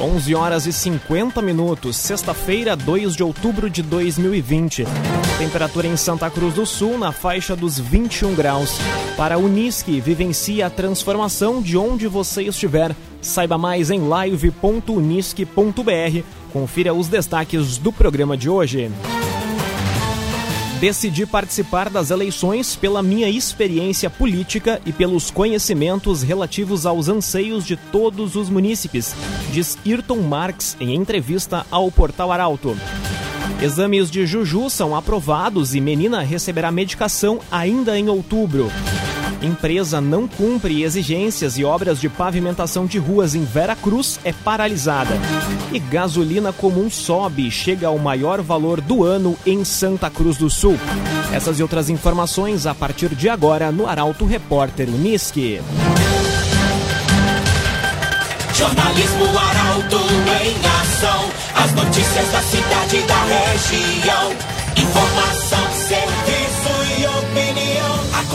11 horas e 50 minutos, sexta-feira, 2 de outubro de 2020. Temperatura em Santa Cruz do Sul na faixa dos 21 graus. Para a Unisque, vivencie a transformação de onde você estiver. Saiba mais em live.unisque.br. Confira os destaques do programa de hoje. Decidi participar das eleições pela minha experiência política e pelos conhecimentos relativos aos anseios de todos os munícipes, diz Ayrton Marx em entrevista ao Portal Arauto. Exames de Juju são aprovados e menina receberá medicação ainda em outubro. Empresa não cumpre exigências e obras de pavimentação de ruas em Vera Cruz é paralisada. E gasolina comum sobe e chega ao maior valor do ano em Santa Cruz do Sul. Essas e outras informações a partir de agora no Arauto Repórter Uniski. Jornalismo Arauto em ação. As notícias da cidade e da região. Informação.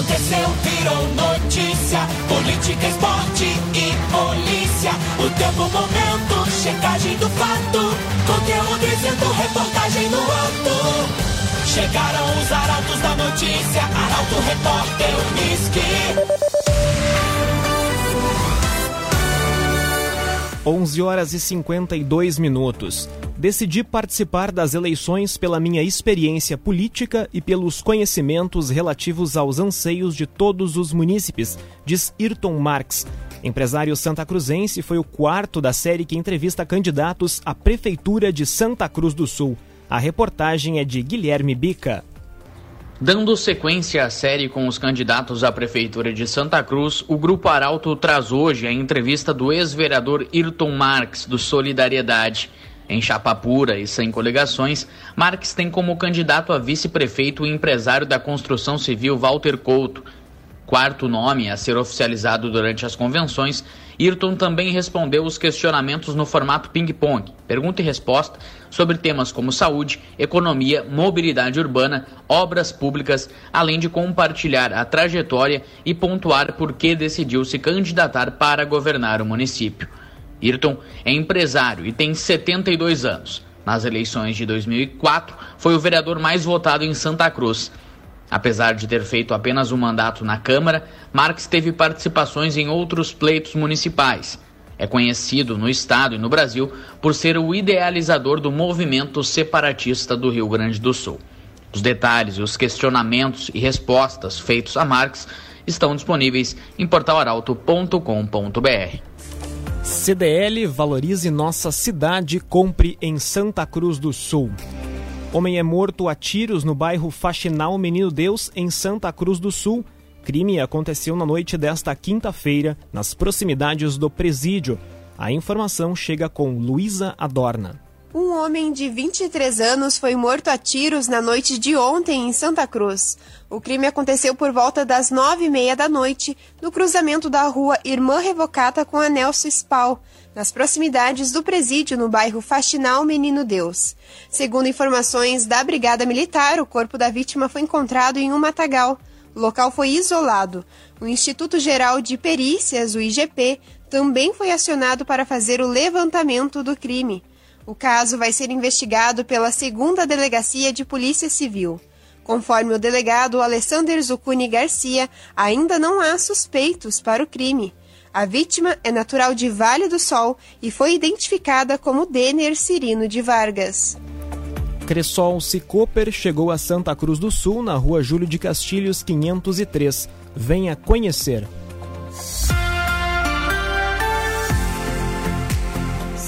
Aconteceu, virou notícia. Política, esporte e polícia. O tempo, momento, checagem do fato. Conteúdo dizendo, reportagem no ato. Chegaram os arautos da notícia. Arauto, repórter, Unisque. 11 horas e 52 minutos. Decidi participar das eleições pela minha experiência política e pelos conhecimentos relativos aos anseios de todos os munícipes, diz Ayrton Marx. Empresário santa cruzense foi o quarto da série que entrevista candidatos à Prefeitura de Santa Cruz do Sul. A reportagem é de Guilherme Bica. Dando sequência à série com os candidatos à Prefeitura de Santa Cruz, o Grupo Arauto traz hoje a entrevista do ex-vereador Ayrton Marx, do Solidariedade. Em chapa pura e sem coligações, Marx tem como candidato a vice-prefeito o empresário da construção civil Walter Couto. Quarto nome a ser oficializado durante as convenções, Ayrton também respondeu os questionamentos no formato ping-pong, pergunta e resposta, sobre temas como saúde, economia, mobilidade urbana, obras públicas, além de compartilhar a trajetória e pontuar por que decidiu se candidatar para governar o município. Ayrton é empresário e tem 72 anos. Nas eleições de 2004, foi o vereador mais votado em Santa Cruz Apesar de ter feito apenas um mandato na Câmara, Marques teve participações em outros pleitos municipais. É conhecido no Estado e no Brasil por ser o idealizador do movimento separatista do Rio Grande do Sul. Os detalhes, os questionamentos e respostas feitos a Marques estão disponíveis em portalaralto.com.br. CDL valorize nossa cidade, compre em Santa Cruz do Sul. Homem é morto a tiros no bairro Faxinal Menino Deus, em Santa Cruz do Sul. Crime aconteceu na noite desta quinta-feira, nas proximidades do presídio. A informação chega com Luísa Adorna. Um homem de 23 anos foi morto a tiros na noite de ontem em Santa Cruz. O crime aconteceu por volta das nove e meia da noite, no cruzamento da rua Irmã Revocata com a Nelson Spal, nas proximidades do presídio no bairro Faxinal Menino Deus. Segundo informações da Brigada Militar, o corpo da vítima foi encontrado em um matagal. O local foi isolado. O Instituto Geral de Perícias, o IGP, também foi acionado para fazer o levantamento do crime. O caso vai ser investigado pela segunda Delegacia de Polícia Civil. Conforme o delegado Alessander Zucuni Garcia, ainda não há suspeitos para o crime. A vítima é natural de Vale do Sol e foi identificada como Denner Cirino de Vargas. Cressol Cicoper chegou a Santa Cruz do Sul, na rua Júlio de Castilhos 503. Venha conhecer.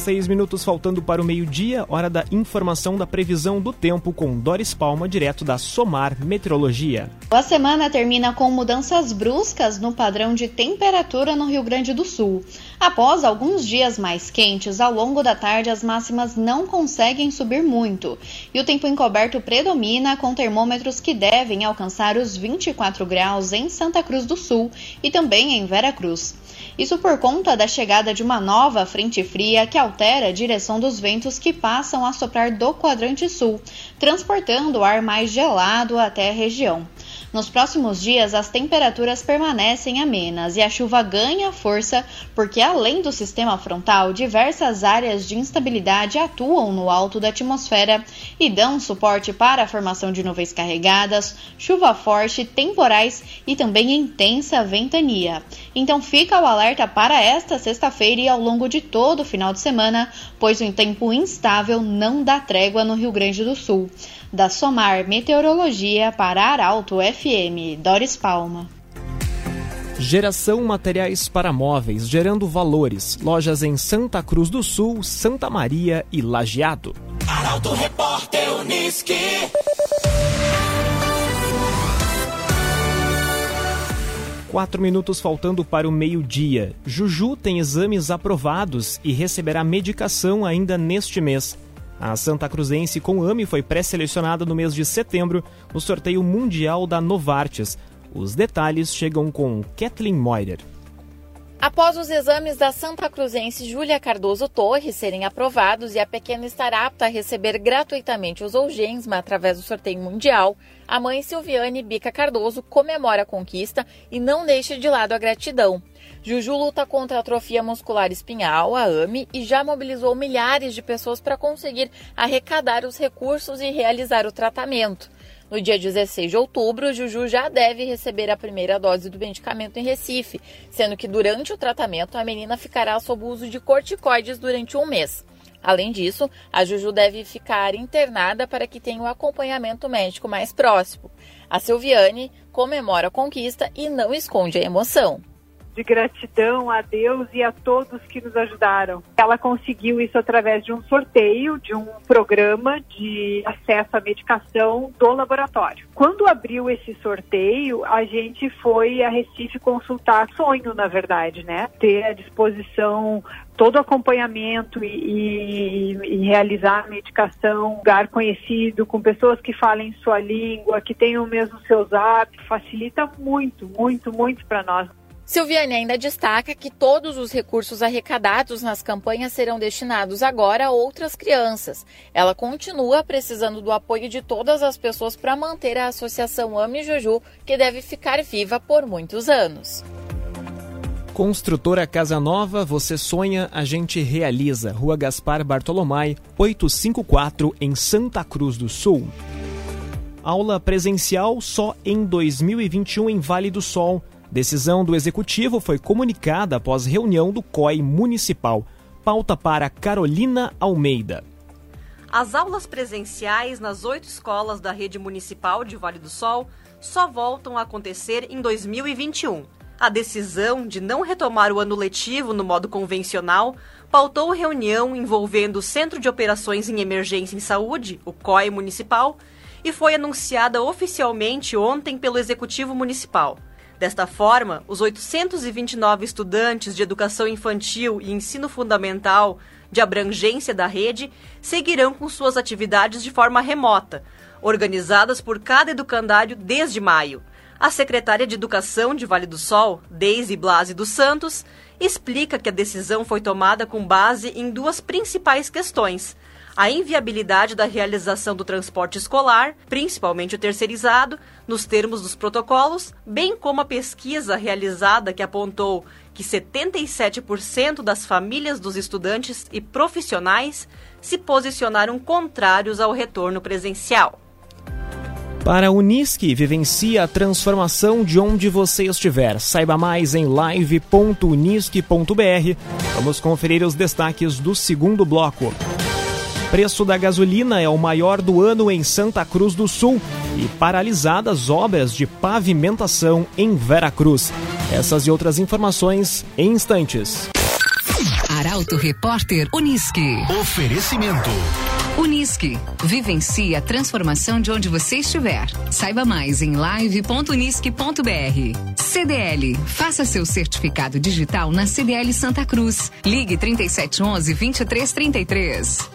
Seis minutos faltando para o meio-dia, hora da informação da previsão do tempo com Doris Palma, direto da Somar Meteorologia. A semana termina com mudanças bruscas no padrão de temperatura no Rio Grande do Sul. Após alguns dias mais quentes, ao longo da tarde as máximas não conseguem subir muito e o tempo encoberto predomina com termômetros que devem alcançar os 24 graus em Santa Cruz do Sul e também em Vera Cruz. Isso por conta da chegada de uma nova frente fria que altera a direção dos ventos que passam a soprar do quadrante sul, transportando o ar mais gelado até a região. Nos próximos dias, as temperaturas permanecem amenas e a chuva ganha força porque, além do sistema frontal, diversas áreas de instabilidade atuam no alto da atmosfera e dão suporte para a formação de nuvens carregadas, chuva forte, temporais e também intensa ventania. Então fica o alerta para esta sexta-feira e ao longo de todo o final de semana, pois o tempo instável não dá trégua no Rio Grande do Sul da Somar Meteorologia para Arauto FM. Doris Palma. Geração Materiais para Móveis, gerando valores. Lojas em Santa Cruz do Sul, Santa Maria e Lajeado. Arauto Repórter Uniski. Quatro minutos faltando para o meio-dia. Juju tem exames aprovados e receberá medicação ainda neste mês. A Santa Cruzense com AMI foi pré-selecionada no mês de setembro no sorteio mundial da Novartis. Os detalhes chegam com Kathleen Moider. Após os exames da Santa Cruzense Júlia Cardoso Torres serem aprovados e a pequena estar apta a receber gratuitamente os Zolgensma através do sorteio mundial, a mãe Silviane Bica Cardoso comemora a conquista e não deixa de lado a gratidão. Juju luta contra a atrofia muscular espinhal, a AME, e já mobilizou milhares de pessoas para conseguir arrecadar os recursos e realizar o tratamento. No dia 16 de outubro, Juju já deve receber a primeira dose do medicamento em Recife, sendo que durante o tratamento a menina ficará sob uso de corticoides durante um mês. Além disso, a Juju deve ficar internada para que tenha o um acompanhamento médico mais próximo. A Silviane comemora a conquista e não esconde a emoção de gratidão a Deus e a todos que nos ajudaram. Ela conseguiu isso através de um sorteio, de um programa de acesso à medicação do laboratório. Quando abriu esse sorteio, a gente foi a Recife consultar sonho, na verdade, né? Ter à disposição todo o acompanhamento e, e, e, realizar a medicação, lugar conhecido, com pessoas que falem sua língua, que tenham mesmo seus hábitos, facilita muito, muito, muito para nós. Silviane ainda destaca que todos os recursos arrecadados nas campanhas serão destinados agora a outras crianças. Ela continua precisando do apoio de todas as pessoas para manter a associação Ame Juju, que deve ficar viva por muitos anos. Construtora Casa Nova, você sonha, a gente realiza. Rua Gaspar Bartolomai, 854, em Santa Cruz do Sul. Aula presencial só em 2021 em Vale do Sol. Decisão do Executivo foi comunicada após reunião do COI Municipal. Pauta para Carolina Almeida. As aulas presenciais nas oito escolas da rede municipal de Vale do Sol só voltam a acontecer em 2021. A decisão de não retomar o ano letivo no modo convencional pautou reunião envolvendo o Centro de Operações em Emergência em Saúde, o COI Municipal, e foi anunciada oficialmente ontem pelo Executivo Municipal. Desta forma, os 829 estudantes de educação infantil e ensino fundamental de abrangência da rede seguirão com suas atividades de forma remota, organizadas por cada educandário desde maio. A secretária de Educação de Vale do Sol, Deise Blasi dos Santos, explica que a decisão foi tomada com base em duas principais questões a inviabilidade da realização do transporte escolar, principalmente o terceirizado, nos termos dos protocolos, bem como a pesquisa realizada que apontou que 77% das famílias dos estudantes e profissionais se posicionaram contrários ao retorno presencial. Para a Unisque, vivencie a transformação de onde você estiver. Saiba mais em live.unisque.br. Vamos conferir os destaques do segundo bloco. Preço da gasolina é o maior do ano em Santa Cruz do Sul e paralisadas obras de pavimentação em Veracruz. Essas e outras informações em instantes. Arauto Repórter Uniski. Oferecimento. Unisque. Vivencie a transformação de onde você estiver. Saiba mais em live.unisque.br. CDL. Faça seu certificado digital na CDL Santa Cruz. Ligue 3711 2333.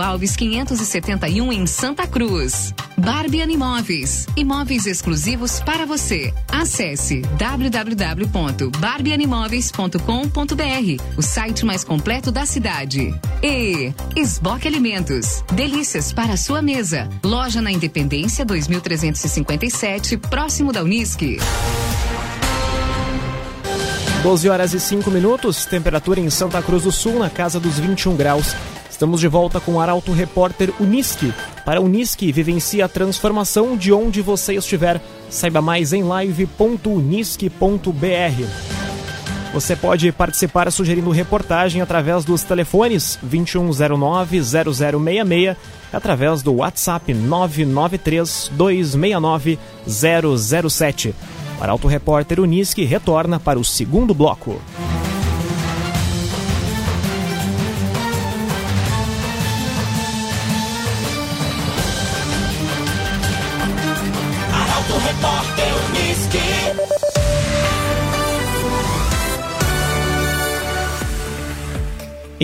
Alves 571 em Santa Cruz. Barbie Imóveis. Imóveis exclusivos para você. Acesse www.barbieanimóveis.com.br, o site mais completo da cidade. E Esboque Alimentos. Delícias para sua mesa. Loja na Independência 2357, próximo da Unisque. 12 horas e 5 minutos, temperatura em Santa Cruz do Sul, na casa dos 21 graus. Estamos de volta com o Arauto Repórter Unisque. Para Unisque, vivencie a transformação de onde você estiver. Saiba mais em live.unisque.br. Você pode participar sugerindo reportagem através dos telefones 2109-0066, através do WhatsApp 993-269-007. O Arauto Repórter Unisque retorna para o segundo bloco.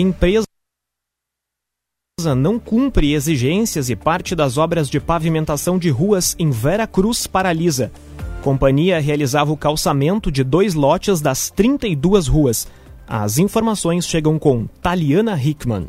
Empresa não cumpre exigências e parte das obras de pavimentação de ruas em Vera Cruz paralisa. Companhia realizava o calçamento de dois lotes das 32 ruas. As informações chegam com Taliana Hickman.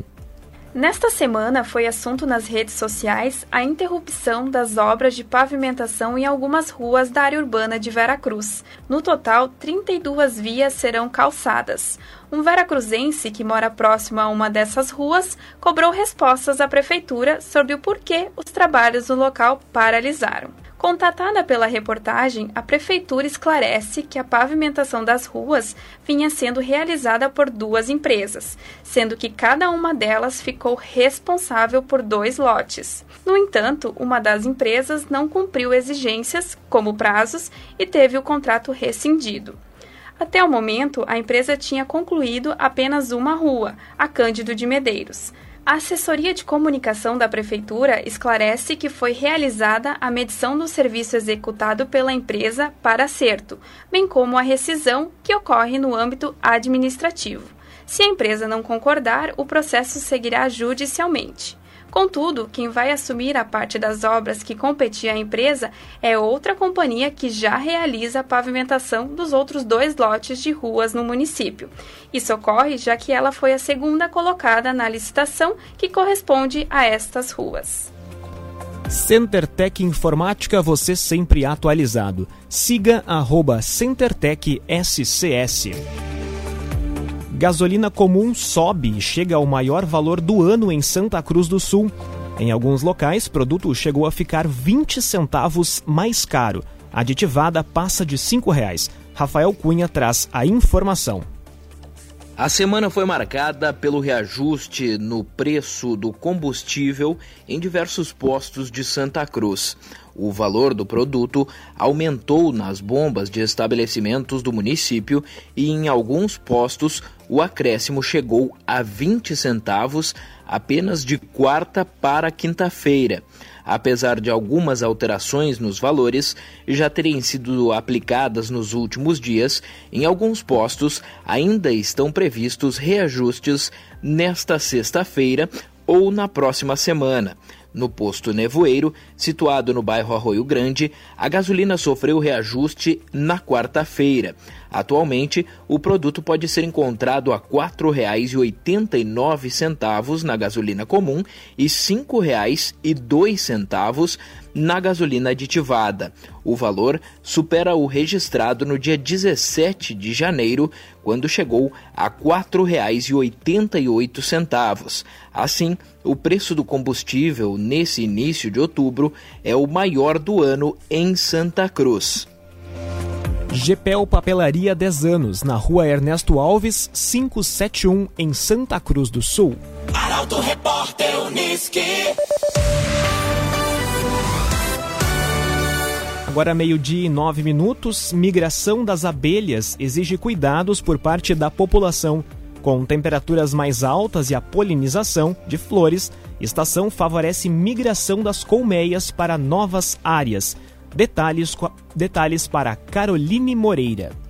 Nesta semana foi assunto nas redes sociais a interrupção das obras de pavimentação em algumas ruas da área urbana de Veracruz. No total, 32 vias serão calçadas. Um veracruzense que mora próximo a uma dessas ruas cobrou respostas à prefeitura sobre o porquê os trabalhos no local paralisaram. Contatada pela reportagem, a prefeitura esclarece que a pavimentação das ruas vinha sendo realizada por duas empresas, sendo que cada uma delas ficou responsável por dois lotes. No entanto, uma das empresas não cumpriu exigências, como prazos, e teve o contrato rescindido. Até o momento, a empresa tinha concluído apenas uma rua, a Cândido de Medeiros. A assessoria de comunicação da Prefeitura esclarece que foi realizada a medição do serviço executado pela empresa para acerto, bem como a rescisão que ocorre no âmbito administrativo. Se a empresa não concordar, o processo seguirá judicialmente. Contudo, quem vai assumir a parte das obras que competia à empresa é outra companhia que já realiza a pavimentação dos outros dois lotes de ruas no município. Isso ocorre já que ela foi a segunda colocada na licitação que corresponde a estas ruas. CenterTech Informática, você sempre atualizado. Siga arroba CenterTech SCS. Gasolina comum sobe e chega ao maior valor do ano em Santa Cruz do Sul. Em alguns locais, produto chegou a ficar 20 centavos mais caro. Aditivada passa de R$ 5,00. Rafael Cunha traz a informação. A semana foi marcada pelo reajuste no preço do combustível em diversos postos de Santa Cruz. O valor do produto aumentou nas bombas de estabelecimentos do município e em alguns postos o acréscimo chegou a 20 centavos apenas de quarta para quinta-feira apesar de algumas alterações nos valores já terem sido aplicadas nos últimos dias, em alguns postos ainda estão previstos reajustes nesta sexta-feira ou na próxima semana. No posto Nevoeiro, situado no bairro Arroio Grande, a gasolina sofreu reajuste na quarta-feira. Atualmente, o produto pode ser encontrado a R$ 4,89 na gasolina comum e R$ 5,02 na gasolina aditivada. O valor supera o registrado no dia 17 de janeiro, quando chegou a R$ 4,88. Assim, o preço do combustível nesse início de outubro é o maior do ano em Santa Cruz. GPEL Papelaria 10 anos, na rua Ernesto Alves, 571, em Santa Cruz do Sul. Arauto Repórter Uniski. Agora, meio-dia e nove minutos, migração das abelhas exige cuidados por parte da população. Com temperaturas mais altas e a polinização de flores, estação favorece migração das colmeias para novas áreas. Detalhes, detalhes para Caroline Moreira.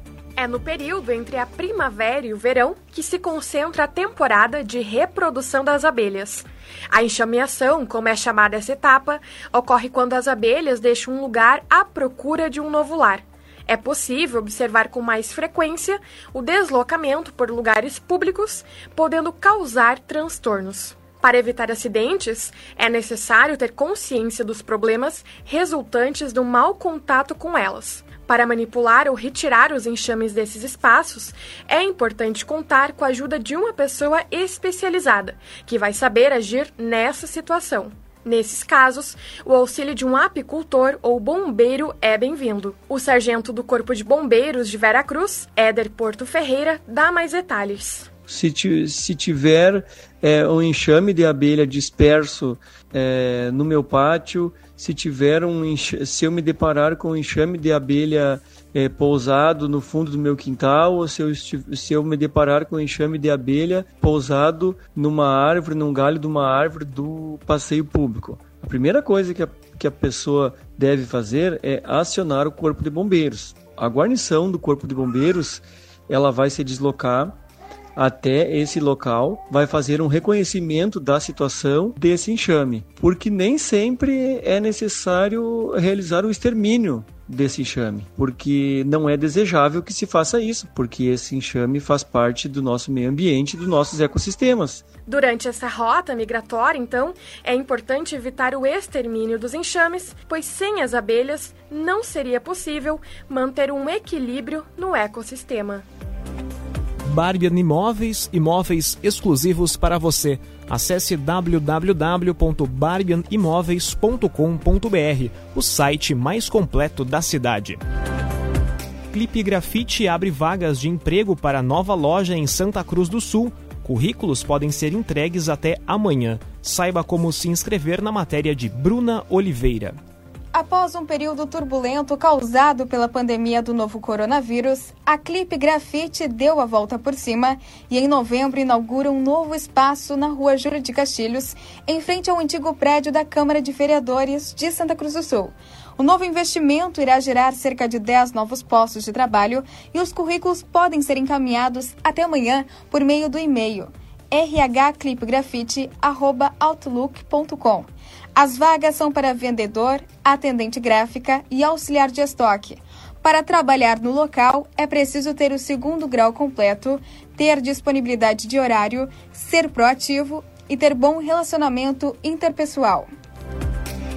É no período entre a primavera e o verão que se concentra a temporada de reprodução das abelhas. A enxameação, como é chamada essa etapa, ocorre quando as abelhas deixam um lugar à procura de um novo lar. É possível observar com mais frequência o deslocamento por lugares públicos, podendo causar transtornos. Para evitar acidentes, é necessário ter consciência dos problemas resultantes do mau contato com elas. Para manipular ou retirar os enxames desses espaços, é importante contar com a ajuda de uma pessoa especializada, que vai saber agir nessa situação. Nesses casos, o auxílio de um apicultor ou bombeiro é bem-vindo. O sargento do Corpo de Bombeiros de Veracruz, Éder Porto Ferreira, dá mais detalhes. Se, se tiver é, um enxame de abelha disperso é, no meu pátio, se tiver um se eu me deparar com um enxame de abelha é, pousado no fundo do meu quintal ou se eu, se eu me deparar com um enxame de abelha pousado numa árvore, num galho de uma árvore do passeio público. A primeira coisa que a, que a pessoa deve fazer é acionar o corpo de bombeiros. A guarnição do corpo de bombeiros ela vai se deslocar até esse local, vai fazer um reconhecimento da situação desse enxame, porque nem sempre é necessário realizar o extermínio desse enxame, porque não é desejável que se faça isso, porque esse enxame faz parte do nosso meio ambiente, dos nossos ecossistemas. Durante essa rota migratória, então, é importante evitar o extermínio dos enxames, pois sem as abelhas não seria possível manter um equilíbrio no ecossistema. Barbian Imóveis, imóveis exclusivos para você. Acesse www.barbianimoveis.com.br, o site mais completo da cidade. Clipe Grafite abre vagas de emprego para nova loja em Santa Cruz do Sul. Currículos podem ser entregues até amanhã. Saiba como se inscrever na matéria de Bruna Oliveira. Após um período turbulento causado pela pandemia do novo coronavírus, a Clipe Grafite deu a volta por cima e em novembro inaugura um novo espaço na rua Júlio de Castilhos, em frente ao antigo prédio da Câmara de Vereadores de Santa Cruz do Sul. O novo investimento irá gerar cerca de 10 novos postos de trabalho e os currículos podem ser encaminhados até amanhã por meio do e-mail rhclipgrafite.outlook.com. As vagas são para vendedor, atendente gráfica e auxiliar de estoque. Para trabalhar no local, é preciso ter o segundo grau completo, ter disponibilidade de horário, ser proativo e ter bom relacionamento interpessoal.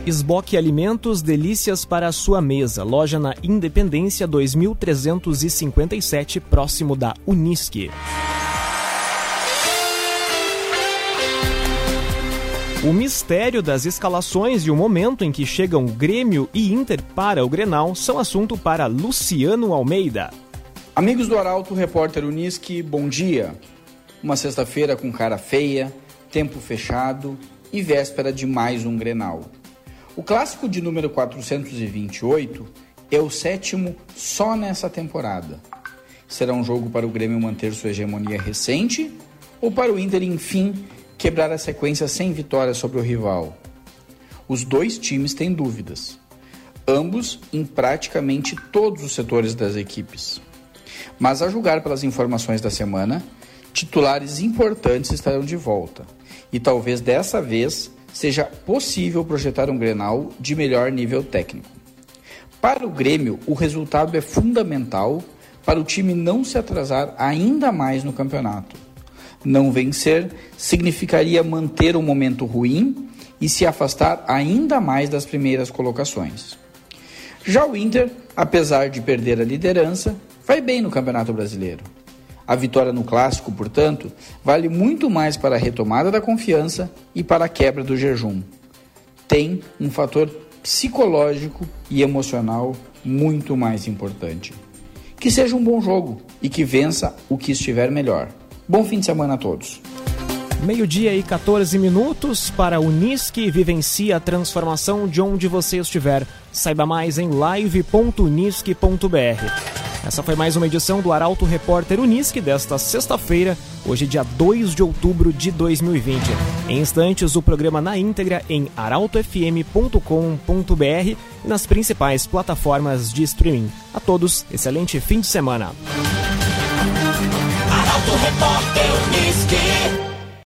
Esboque Alimentos, delícias para a sua mesa. Loja na Independência 2357, próximo da Unisque. O mistério das escalações e o momento em que chegam Grêmio e Inter para o Grenal são assunto para Luciano Almeida. Amigos do Arauto, repórter Uniski, bom dia. Uma sexta-feira com cara feia, tempo fechado e véspera de mais um Grenal. O clássico de número 428 é o sétimo só nessa temporada. Será um jogo para o Grêmio manter sua hegemonia recente ou para o Inter, enfim, quebrar a sequência sem vitória sobre o rival. Os dois times têm dúvidas, ambos em praticamente todos os setores das equipes. Mas a julgar pelas informações da semana, titulares importantes estarão de volta, e talvez dessa vez seja possível projetar um Grenal de melhor nível técnico. Para o Grêmio, o resultado é fundamental para o time não se atrasar ainda mais no campeonato. Não vencer significaria manter um momento ruim e se afastar ainda mais das primeiras colocações. Já o Inter, apesar de perder a liderança, vai bem no Campeonato Brasileiro. A vitória no clássico, portanto, vale muito mais para a retomada da confiança e para a quebra do jejum. Tem um fator psicológico e emocional muito mais importante. Que seja um bom jogo e que vença o que estiver melhor. Bom fim de semana a todos. Meio-dia e 14 minutos para Unisque vivencia a transformação de onde você estiver. Saiba mais em live.unisque.br. Essa foi mais uma edição do Arauto Repórter Unisque desta sexta-feira, hoje dia 2 de outubro de 2020. Em instantes, o programa na íntegra em arautofm.com.br e nas principais plataformas de streaming. A todos, excelente fim de semana. Repórter Unisque.